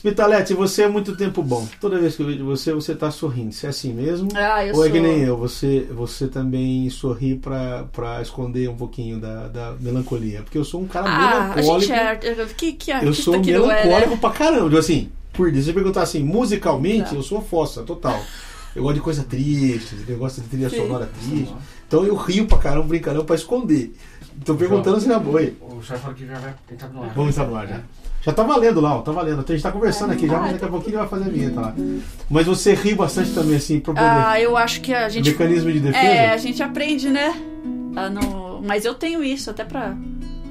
Spitalete, você é muito tempo bom. Toda vez que eu vejo você, você tá sorrindo. Você é assim mesmo? Ah, eu Ou é sou. que nem eu, você, você também sorri pra, pra esconder um pouquinho da, da melancolia? Porque eu sou um cara Ah, a melancólico. gente é. Que, que eu sou é, melancólico né? pra caramba. Tipo Assim, por isso, se você perguntar assim, musicalmente, Tá. eu sou fossa, total. Eu gosto de coisa triste, eu gosto de trilha Sim. sonora triste. Então eu rio pra caramba, brincando pra esconder. Tô perguntando se já foi. O chefe falou que já vai entrar no ar. Vamos entrar no ar já. Já tá valendo lá, ó, tá valendo. A gente tá conversando aqui já, mas daqui a pouquinho ele vai fazer a vinheta lá. Mas você ri bastante também, assim, pro poder. Ah, eu acho que a gente. Mecanismo de defesa? É, a gente aprende, né? A não- Mas eu tenho isso, até pra.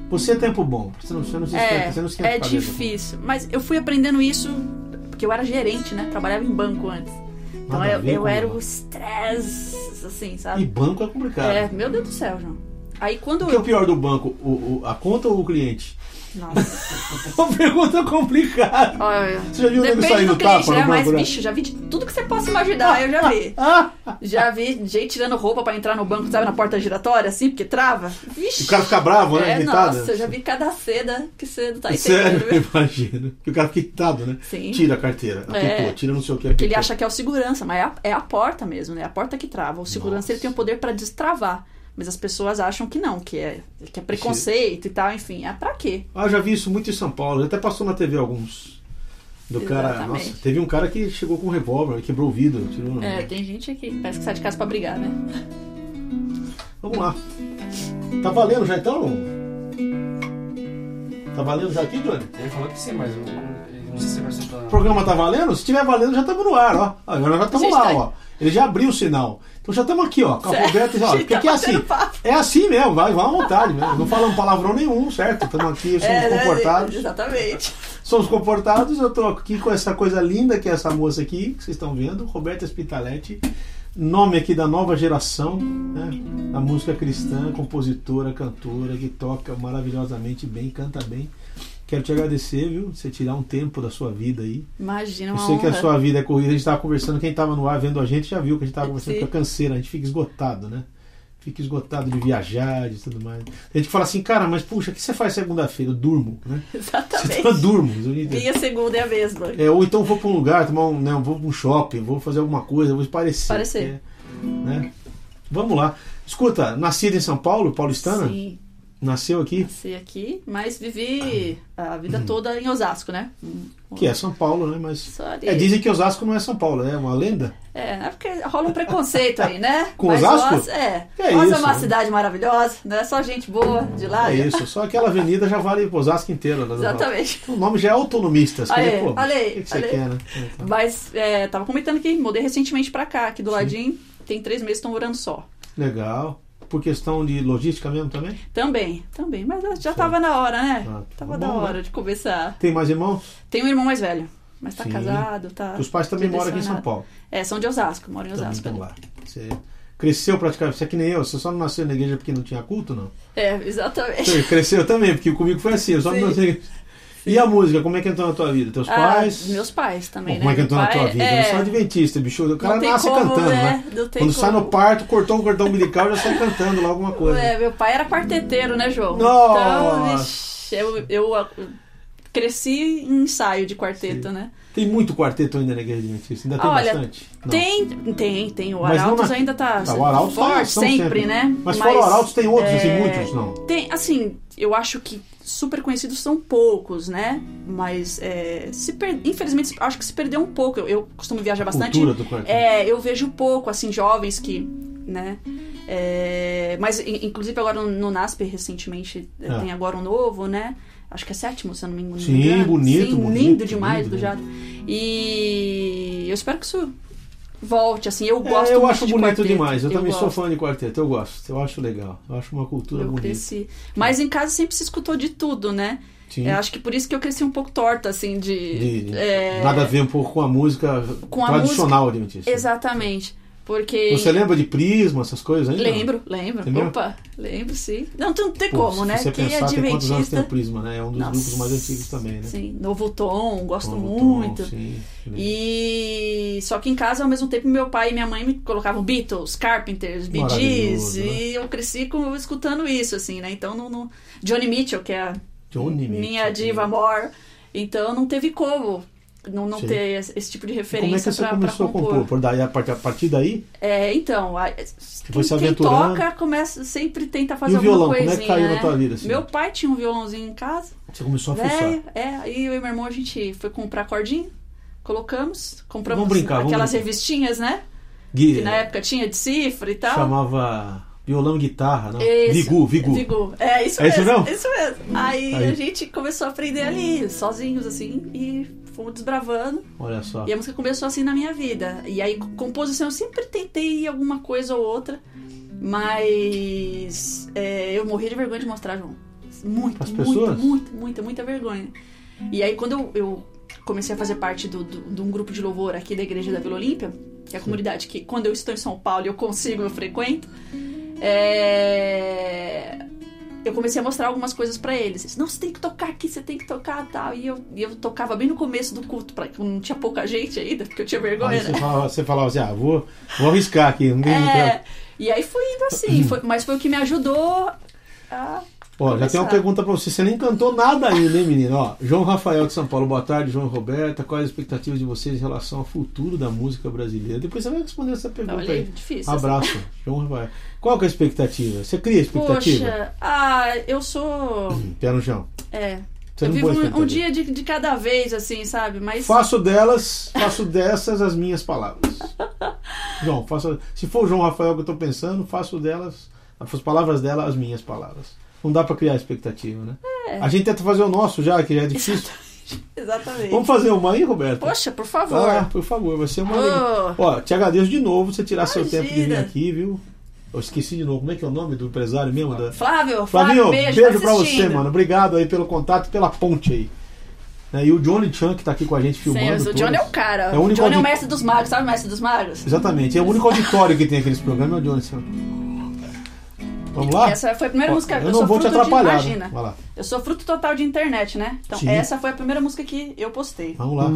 Você é tempo bom, você não, você não se É, esquenta, você não esquenta é difícil. Mas eu fui aprendendo isso porque eu era gerente, né? Trabalhava em banco antes. Então Nada eu, eu era o estresse, assim, E sabe? banco é complicado. É, meu Deus do céu, João. Aí quando O que é o eu. pior do banco? O, o- a conta ou o cliente? Nossa, Uma pergunta complicada. olha. Você já viu ele Depende saindo do cliente, tapa né? Mas, né? bicho, já vi de tudo que você possa imaginar, eu já vi. Já vi gente tirando roupa pra entrar no banco, sabe, na porta giratória, assim, porque trava. Vixe. o cara fica bravo, né? É, irritado. nossa, eu já vi cada seda que você não tá entendendo. Sério, viu? imagina. Que o cara fica irritado, né? Sim. Tira a carteira, apitou, É. tira não sei o que, apitou. ele acha que é o segurança, mas é a, é a porta mesmo, né? É a porta que trava. O segurança Nossa. ele tem o poder pra destravar. Mas as pessoas acham que não, que é, que é preconceito e tal, enfim. É pra quê? Ah, eu já vi isso muito em São Paulo. Até passou na TV alguns. Do cara. Nossa, teve um cara que chegou com um revólver, quebrou o vidro, tirou. É, tem gente que parece que sai de casa pra brigar, né? Vamos lá. Tá valendo já então? Tá valendo já aqui, Johnny? Ele falou que sim, mas eu, não sei se vai ser pra... O programa tá valendo? Se tiver valendo, já estamos no ar, ó. Agora já estamos lá, tá- ó. Ele já abriu o sinal. Então já estamos aqui, ó. Com a Certo. Roberta, ó. Gente, Porque tá aqui é assim. papo. É assim mesmo, vai, vai à vontade mesmo. Não falamos palavrão nenhum, certo? Estamos aqui, somos É, né? comportados. Exatamente. Somos comportados, eu tô aqui com essa coisa linda que é essa moça aqui, que vocês estão vendo, Roberta Spitaletti, nome aqui da nova geração, né? Da música cristã, compositora, cantora, que toca maravilhosamente bem, canta bem. Quero te agradecer, viu? Você tirar um tempo da sua vida aí. Imagina, Eu uma sei que a honra. sua vida é corrida, a gente estava conversando, quem estava no ar vendo a gente já viu que a gente estava conversando Sim. com a canseira, a gente fica esgotado, né? Fica esgotado de viajar, de tudo mais. A gente fala assim, cara, mas puxa, o que você faz segunda-feira? Eu durmo, né? Você Exatamente. tá durmo. Minha segunda é a mesma. É, ou então vou para um lugar, tomar um, né, vou para um shopping, vou fazer alguma coisa, vou parecer. Parecer. é, né? Vamos lá. Escuta, nascida em São Paulo, paulistana? Sim, Nasceu aqui? nasci aqui, mas vivi a vida toda em Osasco, né? Que é São Paulo, né? Mas. É, dizem que Osasco não é São Paulo, é uma lenda? É, é porque rola um preconceito aí, né? Com Mas Osasco? Oz, é. É Oz é isso, uma né? cidade maravilhosa, né? Só gente boa de lá. É isso, só aquela avenida já vale Osasco inteiro. né? Exatamente. O nome já é autonomista. Você quer, pô, aí, O que, que você quer, né? Então, Mas é, tava comentando que mudei recentemente pra cá, aqui do ladinho. Tem três meses estão morando só. Legal. Por questão de logística mesmo também? Também, também. Mas já Sim. tava na hora, né? Ah, Tava bom, da né? hora de começar. Tem mais irmãos? Tem um irmão mais velho, mas tá Sim. casado, tá. Os pais também moram aqui em São. Paulo. É, são de Osasco, moram em Também Osasco. estão ali. lá. Você cresceu praticamente. Você é que nem eu, você só não nasceu na igreja porque não tinha culto, não? É, exatamente. Você cresceu também, porque comigo foi assim, eu só Sim. não nasci na igreja. E a música, como é que entrou na tua vida? Teus Ah, pais? meus pais também, Bom, como é que né? entrou Meu na tua pai- vida? é, Eu sou adventista, bicho. O cara tem nasce como, cantando, né? né? Tem Quando sai como. no parto, cortou um cordão umbilical, já sai cantando lá alguma coisa. É, meu pai era quarteteiro, né, João? Nossa! Então, vixi, eu, eu cresci em ensaio de quarteto, Sim. né? Tem muito quarteto ainda na igreja adventista, ainda tem Olha, bastante. Não. Tem, tem, tem. O Mas Arautos na- ainda tá, Tá, o Arautos tá forte sempre, sempre. né? Mas, fora o Arautos tem outros, assim, muitos, não? Tem, assim, eu acho que super conhecidos são poucos, né? Mas, é, se per... infelizmente, acho que se perdeu um pouco. Eu, eu costumo viajar bastante. Cultura do quarteto. É, eu vejo pouco, assim, jovens que, né? é, mas, in- inclusive, agora no, no NASP, recentemente, é, Ah. tem agora um novo, né? Acho que é sétimo, se eu não me engano. Sim, bonito, Sim, bonito, lindo demais lindo, do Jado. E eu espero que isso volte, assim. Eu É, gosto eu muito acho de bonito quarteto. demais. Eu, também sou gosto. fã de quarteto, eu gosto. Eu acho legal. Eu acho uma cultura Eu bonita. cresci. Mas em casa sempre se escutou de tudo, né? Sim. Eu acho que por isso que eu cresci um pouco torta, assim, de. De- de- é, Nada a ver um pouco com a música Com a tradicional adventista. Exatamente. Porque. Você lembra de Prisma, essas coisas ainda? Lembro, lembro. Entendeu? Opa, lembro, sim. Não, não tem Pô, como, né? você Quem é pensar, tem quantos anos tem adventista. o Prisma, né? É um dos Nossa, grupos mais antigos também, né? Sim, Novo Tom, gosto Tom, muito. Tom, sim. E só que em casa, ao mesmo tempo, meu pai e minha mãe me colocavam Beatles, Carpenters, Bee Gees, né? e eu cresci com, escutando isso, assim, né? Então, não, não- Johnny Mitchell, que é a Johnny minha Mitchell, diva né? amor, então não teve como não, não Sim. ter esse, tipo de E Como é referência que você começou a compor. compor? Por daí, a partir, daí? É, então, a- quem, quem toca começa, sempre tenta fazer E o alguma violão, como coisinha, é que caiu né? na tua vida? Assim? Meu pai tinha um violãozinho em casa, Você começou a fuçar. velho, é, aí eu e meu irmão a gente foi comprar cordinha, colocamos, compramos Vamos brincar, aquelas revistinhas, né? Que na época tinha de cifra e tal. chamava violão e guitarra, não? Isso. Vigu, Vigu. Vigu. É isso É isso mesmo. mesmo? Isso mesmo. Aí, Aí. a gente começou a aprender ali, sozinhos, assim, e fomos desbravando. Olha só. E a música começou assim na minha vida. E aí, composição, eu sempre tentei alguma coisa ou outra, mas é, eu morria de vergonha de mostrar, João. Muito, As muito, pessoas? muito, muita, muita vergonha. E aí, quando eu, eu comecei a fazer parte do, do- de um grupo de louvor aqui da Igreja da Vila Olímpia, que é a comunidade que, quando eu estou em São Paulo eu consigo, eu frequento, é, eu comecei a mostrar algumas coisas pra eles. Eles, Não, você tem que tocar aqui, você tem que tocar tal. E eu, e eu tocava bem no começo do culto, pra, não tinha pouca gente ainda, porque eu tinha vergonha, Aí você né? falava, você falava assim, ah, vou, vou arriscar aqui. Não tem É, e aí foi indo assim, foi- mas foi o que me ajudou a. Ó, já tem uma começar. pergunta pra você. Você nem cantou nada ainda, hein, menino? Ó, João Rafael de São Paulo, boa tarde, João e Roberta. Quais as expectativas de vocês em relação ao futuro da música brasileira? Depois você vai responder essa pergunta Olha, aí. difícil. Abraço, João Rafael. Qual que é a expectativa? Você cria expectativa? Poxa, ah, eu sou. Pé no chão. É. Você eu vivo um, um dia de, de cada vez, assim, sabe? Mas. Faço delas, faço dessas as minhas palavras. João, faço, se for o João Rafael que eu tô pensando, faço delas, as palavras dela as minhas palavras. Não dá pra criar expectativa, né? É. A gente tenta fazer o nosso já, que já é difícil. Exatamente. Vamos fazer uma aí, Roberto? Poxa, por favor. Ah, por favor, vai ser uma. Oh, Ó, te agradeço de novo você tirar seu Imagina. tempo de vir aqui, viu? Eu esqueci de novo. Como é que é o nome do empresário mesmo? Da... Flávio, Flávio, Flavinho, beijo, beijo, tá pra você, mano. Obrigado aí pelo contato e pela ponte aí. Né, E o Johnny Chan, que tá aqui com a gente filmando. Sim, o Johnny é o cara. É o o único Johnny é o mestre dos magos, sabe o mestre dos magos? Exatamente, é o único auditório que tem aqueles programas, é o Johnny Chan. Vamos lá? Essa foi a primeira Ó, música. eu Eu, não sou vou te fruto de, atrapalhar. né? imagina. Vai lá. Eu sou fruto total de internet, né? Então, Sim. essa foi a primeira música que eu postei. Vamos lá.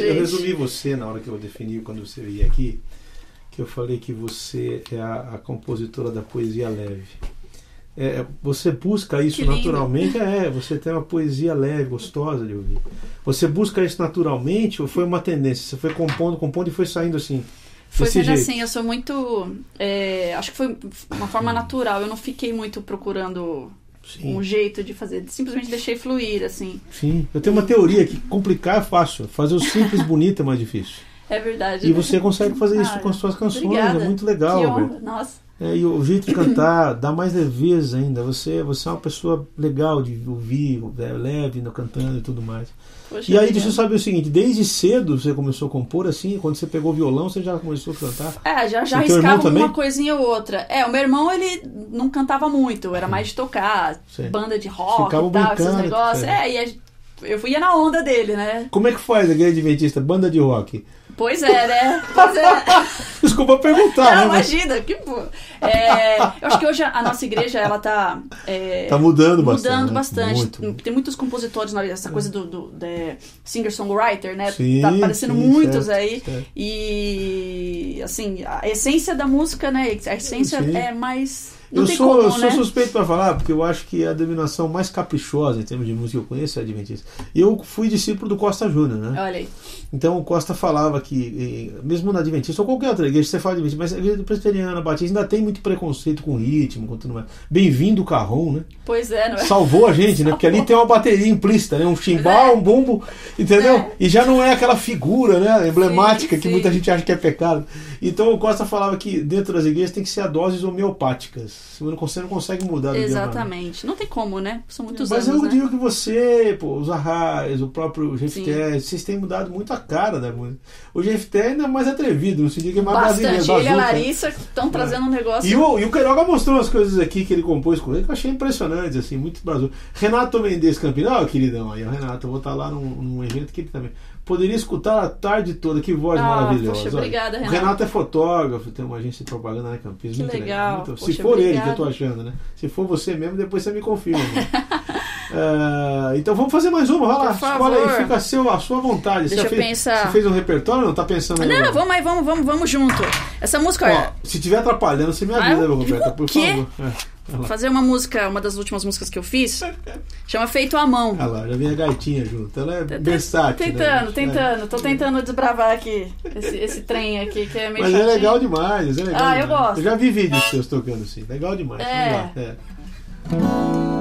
Demais, eu gente. resumi você na hora que eu defini quando você veio aqui, que eu falei que você é a, a compositora da poesia leve. É, você busca isso naturalmente? É, você tem uma poesia leve, gostosa de ouvir. Você busca isso naturalmente ou foi uma tendência? Você foi compondo, compondo e foi saindo assim? Foi sendo assim, eu sou muito. é, acho que foi uma forma natural. Eu não fiquei muito procurando Sim. um jeito de fazer. Simplesmente deixei fluir, assim. Sim, eu tenho uma teoria que complicar é fácil, fazer o simples bonito é mais difícil. É verdade. E né? você consegue fazer isso Ah, com as suas canções, obrigada. é muito legal. Nossa. É, e o jeito de cantar dá mais leveza ainda. Você, você é uma pessoa legal de ouvir, é, leve no cantando e tudo mais. Poxa E aí, deixa eu saber o seguinte: desde cedo você começou a compor assim? Quando você pegou o violão, você já começou a cantar? É, já, já arriscava uma coisinha ou outra. É, o meu irmão, ele não cantava muito, era mais de tocar, Sim. banda de rock Ficava e tal, esses negócios. é. É, e eu ia na onda dele, né? Como é que faz a igreja adventista, banda de rock? Pois é, né? Pois é. Desculpa perguntar, Não, né? Imagina, que pô. É, eu acho que hoje a nossa igreja, ela tá. é, tá mudando bastante. mudando né? bastante. Muito. Tem muitos compositores, essa coisa do, do singer-songwriter, né? Sim, tá aparecendo sim, muitos certo, aí. certo. E assim, a essência da música, né? A essência Sim. é mais. Eu sou, como, eu sou né? suspeito para falar, porque eu acho que a denominação mais caprichosa em termos de música que eu conheço é a Adventista. Eu fui discípulo do Costa Júnior, né? Olha aí. Então o Costa falava que, mesmo na Adventista, ou qualquer outra igreja, você fala Adventista, mas a igreja presbiteriana, Batista, ainda tem muito preconceito com ritmo, com tudo mais. Bem-vindo o carrão, né? Pois é, não é? Salvou a gente, né? Porque ali tem uma bateria implícita, né? Um chimbal, um bumbo, entendeu? É. E já não é aquela figura, né? Emblemática Sim, que sim. muita gente acha que é pecado. Então o Costa falava que dentro das igrejas tem que ser a doses homeopáticas. Você não consegue, mudar. Exatamente. Não tem como, né? São muitos Mas anos. eu né? digo que você, pô, os Arrais, o próprio Jefté, vocês têm mudado muito a cara da música. O ainda é mais atrevido, no sentido que é mais brasileiro. Bastante. Ele e a. Larissa estão trazendo um negócio. E o, e o Queiroga mostrou umas coisas aqui que ele compôs com ele que eu achei impressionantes, assim, muito brasil. Renato Mendes Campino, ó, queridão aí, o Renato, eu vou estar lá num, num evento que ele também. Poderia escutar a tarde toda, que voz Ah, maravilhosa. poxa, obrigada, O Renato. Renato é fotógrafo, tem uma agência de propaganda na Campinas. Que muito legal, Muito- se poxa, for ele que eu obrigada. tô achando, né? Se for você mesmo, depois você me confirma. Ah, então vamos fazer mais uma, vai lá. Escolhe aí, fica a, seu, a sua vontade. Deixa você eu fez, pensar. Você fez um repertório não? Tá pensando aí? Não, agora? vamos aí, vamos, vamos, vamos junto. Essa música, Ó, olha, se tiver atrapalhando, você me Ah, avisa, eu- Roberta, por quê? favor. É, lá. fazer uma música, uma das últimas músicas que eu fiz, chama Feito à Mão. Olha lá, já vem a gaitinha junto. Ela é Tô- tô versátil. Tentando, né? tentando. Tô tentando desbravar aqui esse, esse trem aqui que é meio Mas é chatinho. legal demais, é legal Ah, eu demais. gosto. Eu já vi vídeos seus tocando assim. Legal demais. É. Vamos lá. É.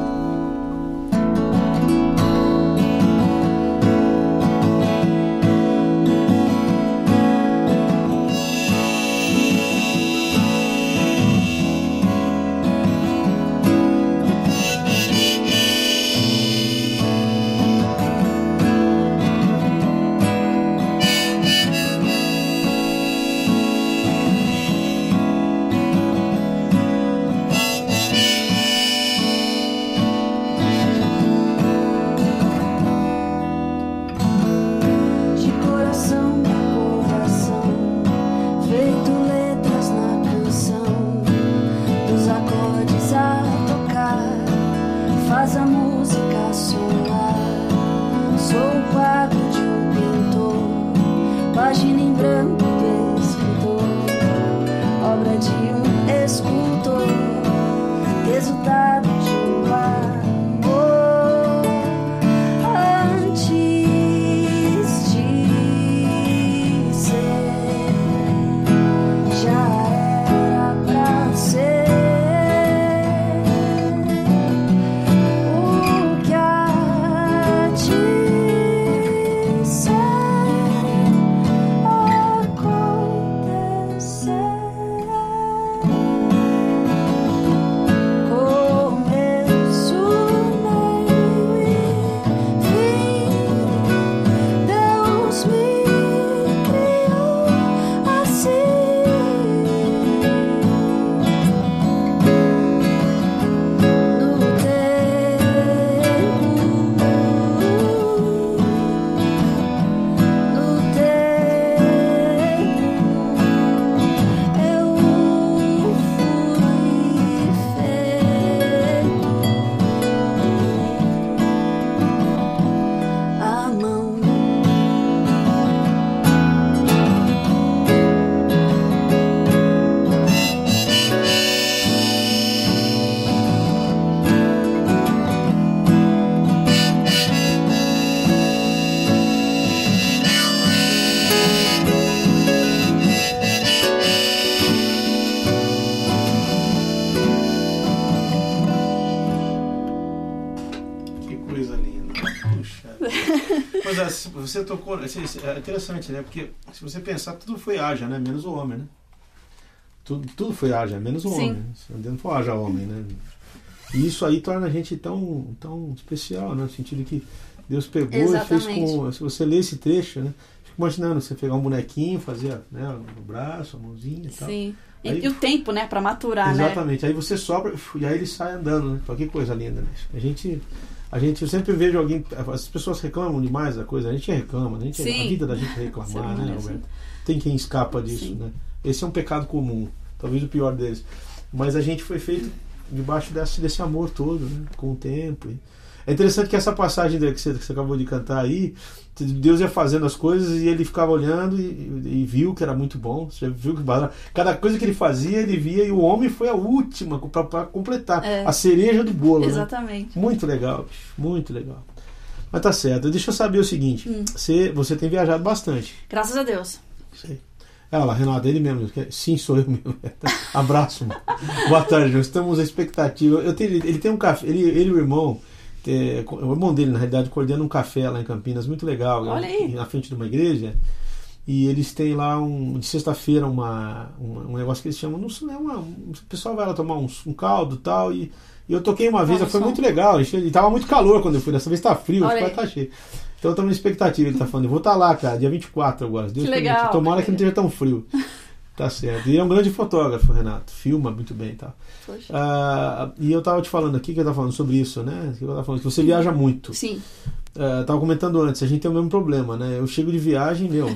você tocou. É interessante, né? Porque se você pensar, tudo foi haja, né? Menos o homem, né? Tudo, tudo foi haja, menos o Sim. homem. Se não for haja homem, né? E isso aí torna a gente tão, tão especial, né? No sentido que Deus pegou e fez Exatamente. com. Se você lê esse trecho, né? Fico imaginando você pegar um bonequinho, fazer né, no braço, a mãozinha e tal. Sim. E, Aí- e o tempo, né, pra maturar, né? Exatamente. Aí você sobra e aí ele sai andando, né? Que coisa linda, né? A gente, a gente, eu sempre vejo alguém, as pessoas reclamam demais da coisa, a gente reclama, né? a, gente, a vida da gente é reclamar, né, é assim. Roberto? Tem quem escapa disso, Sim. né? Esse é um pecado comum, talvez o pior deles. Mas a gente foi feito debaixo desse, desse amor todo, né? Com o tempo. E É interessante que essa passagem que você, que você acabou de cantar aí, Deus ia fazendo as coisas e ele ficava olhando e, e- viu que era muito bom. Você viu que cada coisa que ele fazia, ele via e o homem foi a última para completar É. a cereja do bolo. né? Exatamente. Muito legal, bicho, muito legal. Mas tá certo. Deixa eu saber o seguinte: Hum. você, você tem viajado bastante. Graças a Deus. Sei. Ela lá, Renato, ele mesmo. que- Sim, sou eu mesmo. Abraço, mano. Boa tarde, nós estamos à expectativa. Eu tenho, ele tem um café, ele, ele e o irmão, é, o irmão dele, na realidade, coordena um café lá em Campinas, muito legal. Olha aí. Na frente de uma igreja. E eles têm lá um, de sexta-feira uma, um, um negócio que eles chamam, não sei, né, uma, um- o pessoal vai lá tomar um, um caldo e tal. E, eu toquei uma vez, Olha foi muito legal. E tava muito calor quando eu fui, dessa vez tá frio, Olha tá cheio. Então eu tô na expectativa, ele tá falando, eu vou estar lá, cara, dia 24 agora. Deus Que legal, Tomara cara. que não esteja tão frio. Tá certo. E é um grande fotógrafo, Renato. Filma muito bem e tal. Poxa. Ah, e eu tava te falando aqui, que eu tava falando sobre isso, né? Que eu tava falando que você viaja muito. Sim. Ah, tava comentando antes, a gente tem o mesmo problema, né? Eu chego de viagem, meu,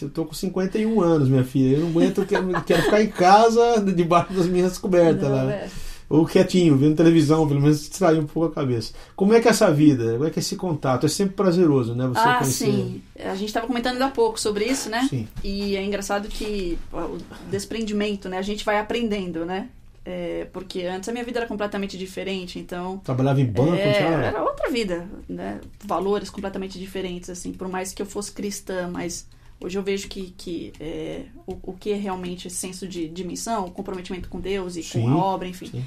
eu tô com 51 anos, minha filha. Eu não aguento, eu quero, quero ficar em casa, debaixo das minhas cobertas Não, lá. é. Ou quietinho, vendo televisão, pelo menos distrair um pouco a cabeça. Como é que é essa vida? Como é que é esse contato? É sempre prazeroso, né? Você Ah, conhecer. sim. A gente estava comentando ainda há pouco sobre isso, né? Sim. E é engraçado que o desprendimento, né? A gente vai aprendendo, né? É, porque antes a minha vida era completamente diferente, então Trabalhava em banco, é, já. era outra vida, né? Valores completamente diferentes, assim. Por mais que eu fosse cristã, mas hoje eu vejo que, que é, o, o que é realmente esse senso de, de missão, o comprometimento com Deus e Sim, com a obra, enfim. sim.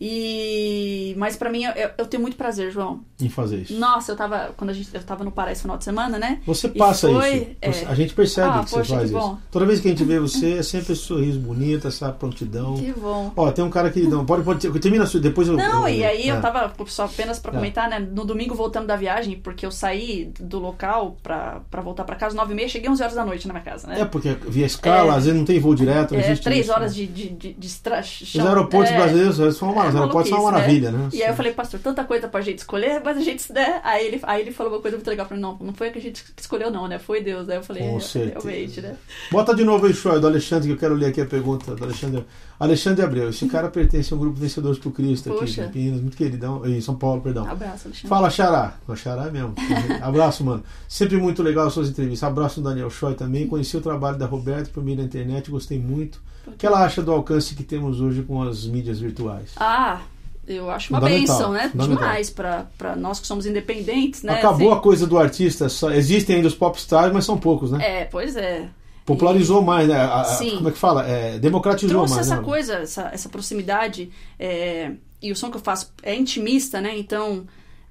E mas pra mim eu, eu tenho muito prazer, João. Em fazer isso. Nossa, eu tava quando a gente eu tava no Pará esse final de semana, né? Você passa foi, isso. é. Você- A gente percebe Ah, que você poxa, faz que isso. Toda vez que a gente vê você, é sempre esse sorriso bonito, essa prontidão. Que bom. Ó, tem um cara que. Não, pode, pode. Termina. Depois eu. Não, eu, e aí eu é. tava, só apenas pra É. comentar, né? No domingo voltando da viagem, porque eu saí do local pra, pra voltar pra casa, nove e meia, cheguei 11 horas da noite na minha casa, né? É, porque via escala, É. às vezes não tem voo direto, É, existe três isso, horas né? de, de, de, de Os aeroportos É. brasileiros eles são uma, É os aeroportos são uma maluquice, maravilha, né? E aí eu falei, pastor, tanta coisa pra gente escolher, mas a gente, né? Aí ele, aí ele falou uma coisa muito legal mim, não, não foi a que a gente escolheu, não, né? Foi Deus. Aí eu falei, Com é, realmente, né? Bota de novo aí, Shoy, do Alexandre, que eu quero ler aqui a pergunta do Alexandre. Alexandre Abreu, esse cara pertence ao grupo Vencedores por Cristo aqui Poxa. em Campinas, muito queridão, em São Paulo, perdão. Abraço, Alexandre. Fala, Xará. O Xará mesmo. Abraço, mano. Sempre muito legal as suas entrevistas. Abraço do Daniel Choi também. Conheci o trabalho da Roberta por mim na internet, gostei muito. O que ela acha do alcance que temos hoje com as mídias virtuais? Ah, eu acho uma benção, né? Demais pra nós que somos independentes, né? Acabou Assim, a coisa do artista, só, existem ainda os popstars, mas são poucos, né? É, pois é. Popularizou mais, né? A- como é que fala? É, democratizou trouxe mais, essa né? coisa, essa, essa proximidade. é, e o som que eu faço é intimista, né? Então.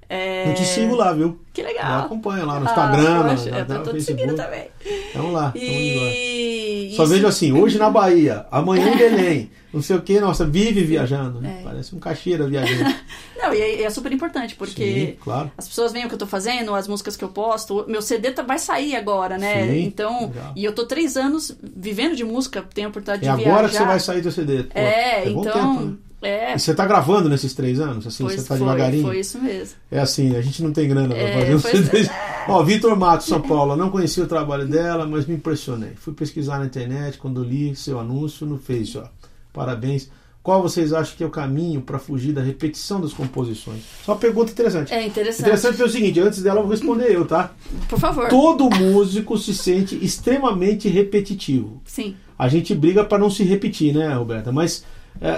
É, Eu te sigo lá, viu? Que legal. acompanha lá no Ah, Instagram, poxa, na, eu tô, na, tô no te seguindo também. Vamos lá. E. Só isso- vejo assim, hoje na Bahia, amanhã em Belém, não sei o que, nossa, vive viajando, né? É. Parece um caixeira viajando. Não, e é, é super importante, porque. Sim, claro. As pessoas veem o que eu tô fazendo, as músicas que eu posto. Meu CD tá- vai sair agora, né? Sim, então, legal. e eu tô três anos vivendo de música, tenho a oportunidade É de agora viajar. que você vai sair do CD. Pô, É, então. tempo, né? É, E você tá gravando nesses três anos? Assim, pois você tá foi, devagarinho? foi isso mesmo. É assim, a gente não tem grana pra É, fazer um pois CD. Ó, Vitor Matos, São Paulo. Não conhecia o trabalho dela, mas me impressionei. Fui pesquisar na internet quando li seu anúncio no Face, ó. Parabéns. Qual vocês acham que é o caminho para fugir da repetição das composições? Só uma pergunta interessante. É interessante. Interessante é o seguinte, antes dela eu vou responder eu, tá? Por favor. Todo músico se sente extremamente repetitivo. Sim. A gente briga para não se repetir, né, Roberta? Mas É,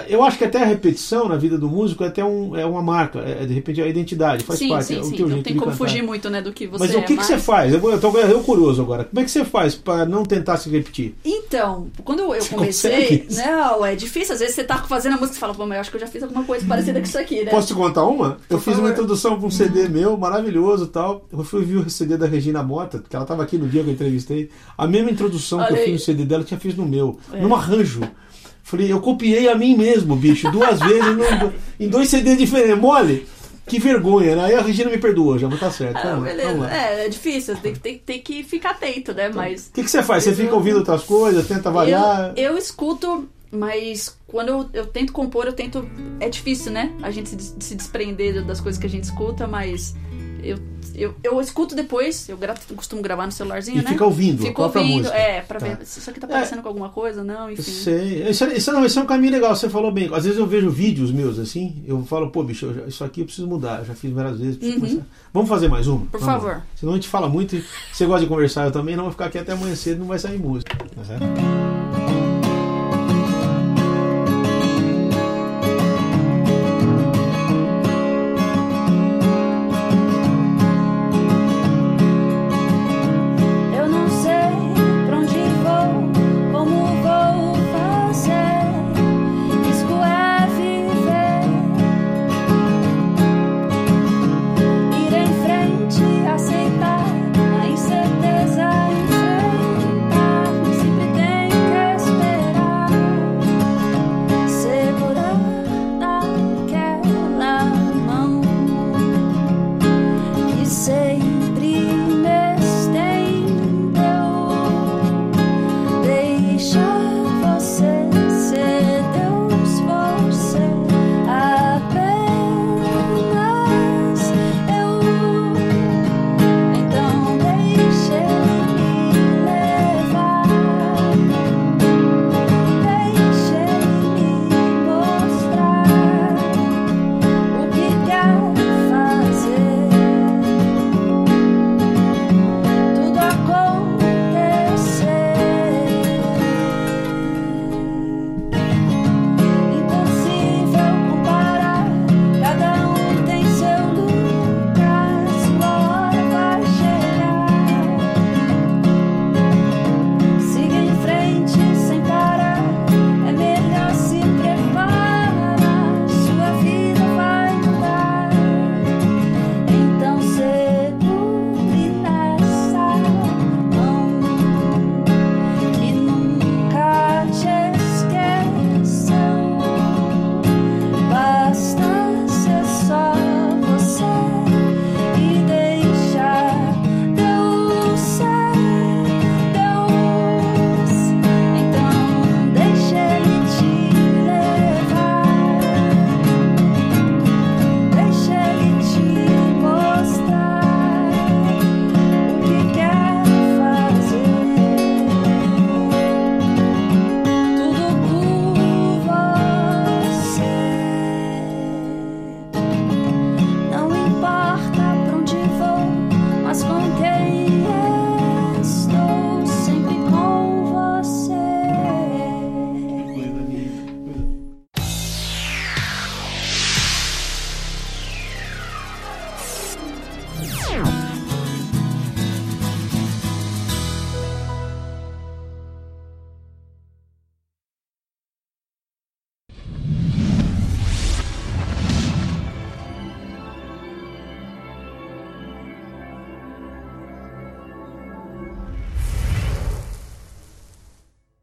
eu acho que até a repetição na vida do músico é até um, é uma marca, é, de repente é a identidade, faz sim, parte, sim, é o sim. teu Não tem como cantar. fugir muito, né, do que você Mas o que, é que você faz? Eu, vou- eu eu curioso agora. Como é que você faz para não tentar se repetir? Então, quando eu Você comecei, consegue? não, é difícil. Às vezes você tá fazendo a música e fala, pô, mas eu acho que eu já fiz alguma coisa parecida com isso aqui, né? Posso te contar uma? eu Por fiz uma favor. introdução para um CD meu, maravilhoso e tal. Eu fui ver o CD da Regina Mota, que ela estava aqui no dia que eu entrevistei. A mesma introdução que Olha eu aí. fiz no CD dela, eu tinha fiz no meu, É. num arranjo. Falei, eu copiei a mim mesmo, bicho, duas vezes num- em dois CDs diferentes. Mole? Que vergonha, né? Aí a Regina me perdoou já, mas tá certo. Ah, beleza. É, é difícil, tem, que- tem, tem que ficar atento, né? Mas. O que, que você faz? Você fica ouvindo outras coisas, tenta avaliar? Eu, eu escuto, mas quando eu, eu tento compor, eu tento. É difícil, né? A gente se, se desprender das coisas que a gente escuta, mas eu, eu, eu escuto depois, eu costumo gravar no celularzinho, E né? fica ouvindo a Fico própria ouvindo, música. é, pra Tá. ver se isso aqui tá parecendo com alguma coisa, não, enfim. sei. Isso, é- isso, não, isso é um caminho legal, você falou bem. Às vezes eu vejo vídeos meus assim, eu falo, pô, bicho, eu isso aqui eu preciso mudar, eu já fiz várias vezes. preciso Uhum. Vamos fazer mais uma? Por Vamos favor. Senão a gente fala muito e você gosta de conversar, eu também não vou ficar aqui até amanhã cedo, não vai sair música. Tá certo?